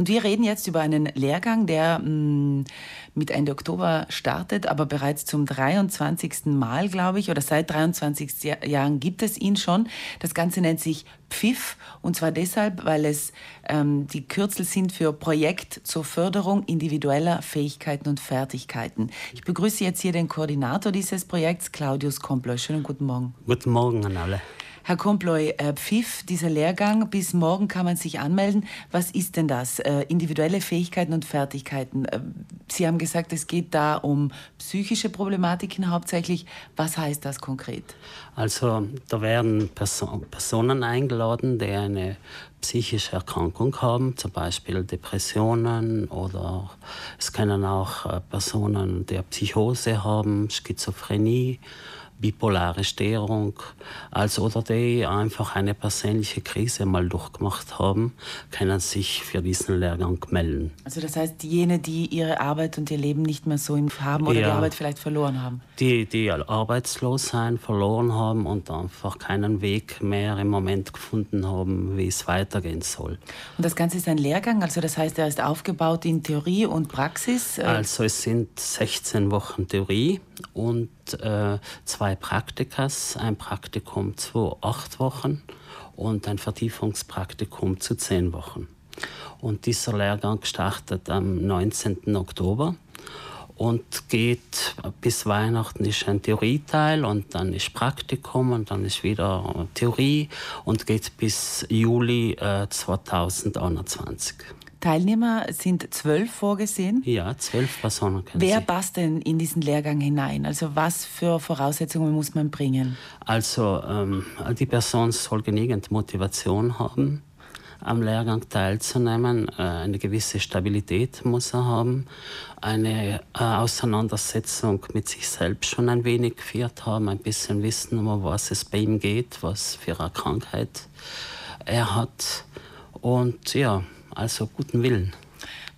Und wir reden jetzt über einen Lehrgang, der mm, mit Ende Oktober startet, aber bereits zum 23. Mal, glaube ich, oder seit 23 Jahren gibt es ihn schon. Das Ganze nennt sich PFIF und zwar deshalb, weil es ähm, die Kürzel sind für Projekt zur Förderung individueller Fähigkeiten und Fertigkeiten. Ich begrüße jetzt hier den Koordinator dieses Projekts, Claudius Kompler. Schönen guten Morgen. Guten Morgen an alle. Herr Komploy, äh, Pfiff, dieser Lehrgang, bis morgen kann man sich anmelden. Was ist denn das? Äh, individuelle Fähigkeiten und Fertigkeiten. Äh, Sie haben gesagt, es geht da um psychische Problematiken hauptsächlich. Was heißt das konkret? Also da werden Person Personen eingeladen, die eine psychische Erkrankung haben, zum Beispiel Depressionen oder es können auch Personen, die Psychose haben, Schizophrenie bipolare Störung, als oder die einfach eine persönliche Krise mal durchgemacht haben, können sich für diesen Lehrgang melden. Also das heißt, jene, die ihre Arbeit und ihr Leben nicht mehr so haben oder ja, die Arbeit vielleicht verloren haben? Die, die arbeitslos sein, verloren haben und einfach keinen Weg mehr im Moment gefunden haben, wie es weitergehen soll. Und das Ganze ist ein Lehrgang, also das heißt, er ist aufgebaut in Theorie und Praxis? Also es sind 16 Wochen Theorie und äh, zwei Praktikas, ein Praktikum zu acht Wochen und ein Vertiefungspraktikum zu zehn Wochen. Und dieser Lehrgang startet am 19. Oktober und geht bis Weihnachten ist ein Theorieteil und dann ist Praktikum und dann ist wieder Theorie und geht bis Juli äh, 2021. Teilnehmer sind zwölf vorgesehen. Ja, zwölf Personen. Wer Sie. passt denn in diesen Lehrgang hinein? Also was für Voraussetzungen muss man bringen? Also ähm, die Person soll genügend Motivation haben, am Lehrgang teilzunehmen. Äh, eine gewisse Stabilität muss er haben. Eine äh, Auseinandersetzung mit sich selbst schon ein wenig geführt haben, ein bisschen wissen, um was es bei ihm geht, was für eine Krankheit er hat. Und ja, also guten Willen.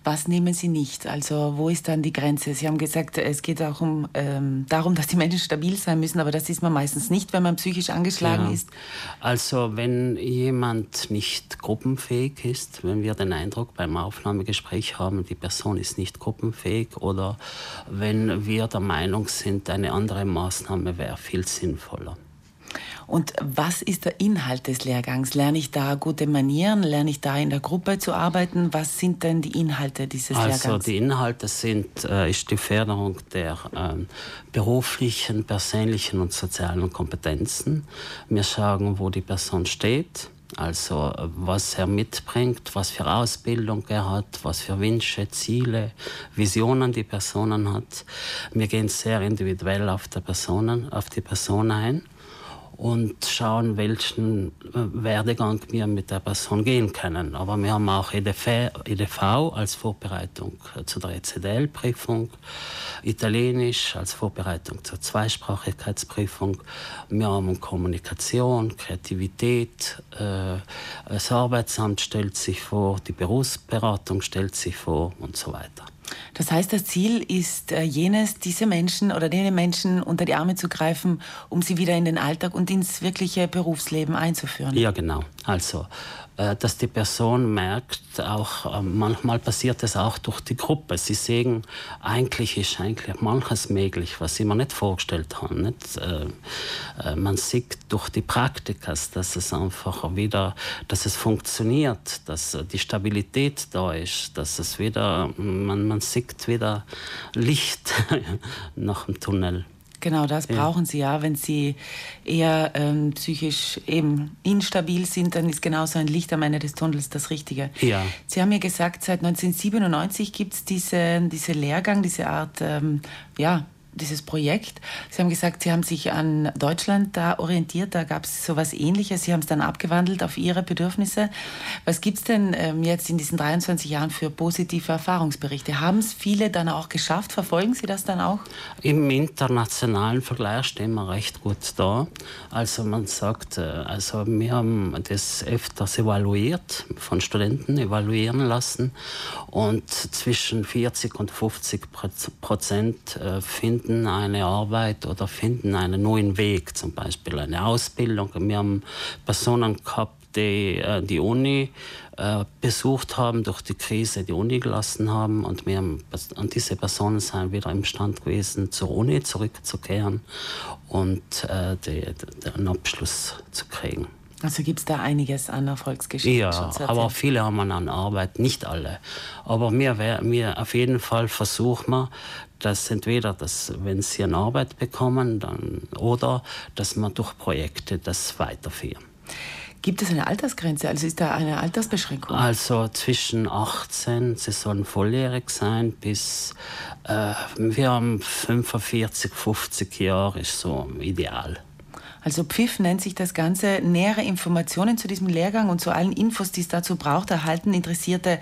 Was nehmen Sie nicht? Also wo ist dann die Grenze? Sie haben gesagt, es geht auch um, ähm, darum, dass die Menschen stabil sein müssen, aber das ist man meistens nicht, wenn man psychisch angeschlagen ja. ist. Also wenn jemand nicht gruppenfähig ist, wenn wir den Eindruck beim Aufnahmegespräch haben, die Person ist nicht gruppenfähig oder wenn wir der Meinung sind, eine andere Maßnahme wäre viel sinnvoller. Und was ist der Inhalt des Lehrgangs? Lerne ich da gute Manieren? Lerne ich da in der Gruppe zu arbeiten? Was sind denn die Inhalte dieses also Lehrgangs? Also die Inhalte sind äh, ist die Förderung der ähm, beruflichen, persönlichen und sozialen Kompetenzen. Wir schauen, wo die Person steht. Also was er mitbringt, was für Ausbildung er hat, was für Wünsche, Ziele, Visionen die Person hat. Wir gehen sehr individuell auf, der Personen, auf die Person ein und schauen, welchen äh, Werdegang wir mit der Person gehen können. Aber wir haben auch EDV, EDV als Vorbereitung äh, zu der ECDL-Prüfung, Italienisch als Vorbereitung zur Zweisprachigkeitsprüfung. Wir haben Kommunikation, Kreativität, äh, das Arbeitsamt stellt sich vor, die Berufsberatung stellt sich vor und so weiter. Das heißt, das Ziel ist äh, jenes, diese Menschen oder diese Menschen unter die Arme zu greifen, um sie wieder in den Alltag und ins wirkliche Berufsleben einzuführen. Ja, genau. Also äh, dass die Person merkt, auch äh, manchmal passiert es auch durch die Gruppe. Sie sehen, eigentlich ist eigentlich manches möglich, was sie mir nicht vorgestellt haben. Nicht? Äh, man sieht durch die Praktikas, dass es einfach wieder, dass es funktioniert, dass die Stabilität da ist, dass es wieder, man, man sieht wieder Licht nach dem Tunnel. Genau, das ja. brauchen sie ja. Wenn sie eher ähm, psychisch eben instabil sind, dann ist genauso ein Licht am Ende des Tunnels das Richtige. Ja. Sie haben ja gesagt, seit 1997 gibt es diese, diese Lehrgang, diese Art ähm, ja, dieses Projekt. Sie haben gesagt, Sie haben sich an Deutschland da orientiert, da gab es so etwas Ähnliches. Sie haben es dann abgewandelt auf Ihre Bedürfnisse. Was gibt es denn ähm, jetzt in diesen 23 Jahren für positive Erfahrungsberichte? Haben es viele dann auch geschafft? Verfolgen Sie das dann auch? Im internationalen Vergleich stehen wir recht gut da. Also man sagt, äh, also wir haben das öfters evaluiert, von Studenten evaluieren lassen und zwischen 40 und 50 Prozent äh, finden finden eine Arbeit oder finden einen neuen Weg, zum Beispiel eine Ausbildung. Wir haben Personen gehabt, die äh, die Uni äh, besucht haben, durch die Krise die Uni gelassen haben und, wir, und diese Personen sind wieder imstand gewesen, zur Uni zurückzukehren und äh, die, die, den Abschluss zu kriegen. Also gibt es da einiges an Erfolgsgeschichten. Ja, aber viele haben an Arbeit, nicht alle. Aber mir, mir auf jeden Fall versuchen wir, dass entweder, dass, wenn sie eine Arbeit bekommen, dann, oder dass man durch Projekte das weiterführen. Gibt es eine Altersgrenze? Also ist da eine Altersbeschränkung? Also zwischen 18, sie sollen volljährig sein, bis äh, wir haben 45, 50 Jahre ist so ideal. Also Pfiff nennt sich das Ganze. Nähere Informationen zu diesem Lehrgang und zu allen Infos, die es dazu braucht, erhalten Interessierte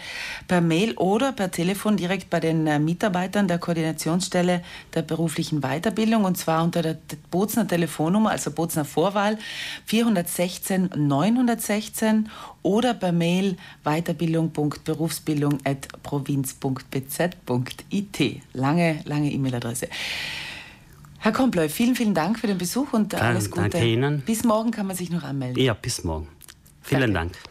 per Mail oder per Telefon direkt bei den äh, Mitarbeitern der Koordinationsstelle der beruflichen Weiterbildung und zwar unter der Bozner Telefonnummer, also Bozner Vorwahl 416 916 oder per Mail weiterbildung.berufsbildung.provinz.bz.it. Lange, lange E-Mail-Adresse. Herr Kompleu, vielen, vielen Dank für den Besuch und alles Gute. Danke Ihnen. Bis morgen kann man sich noch anmelden. Ja, bis morgen. Vielen Danke. Dank.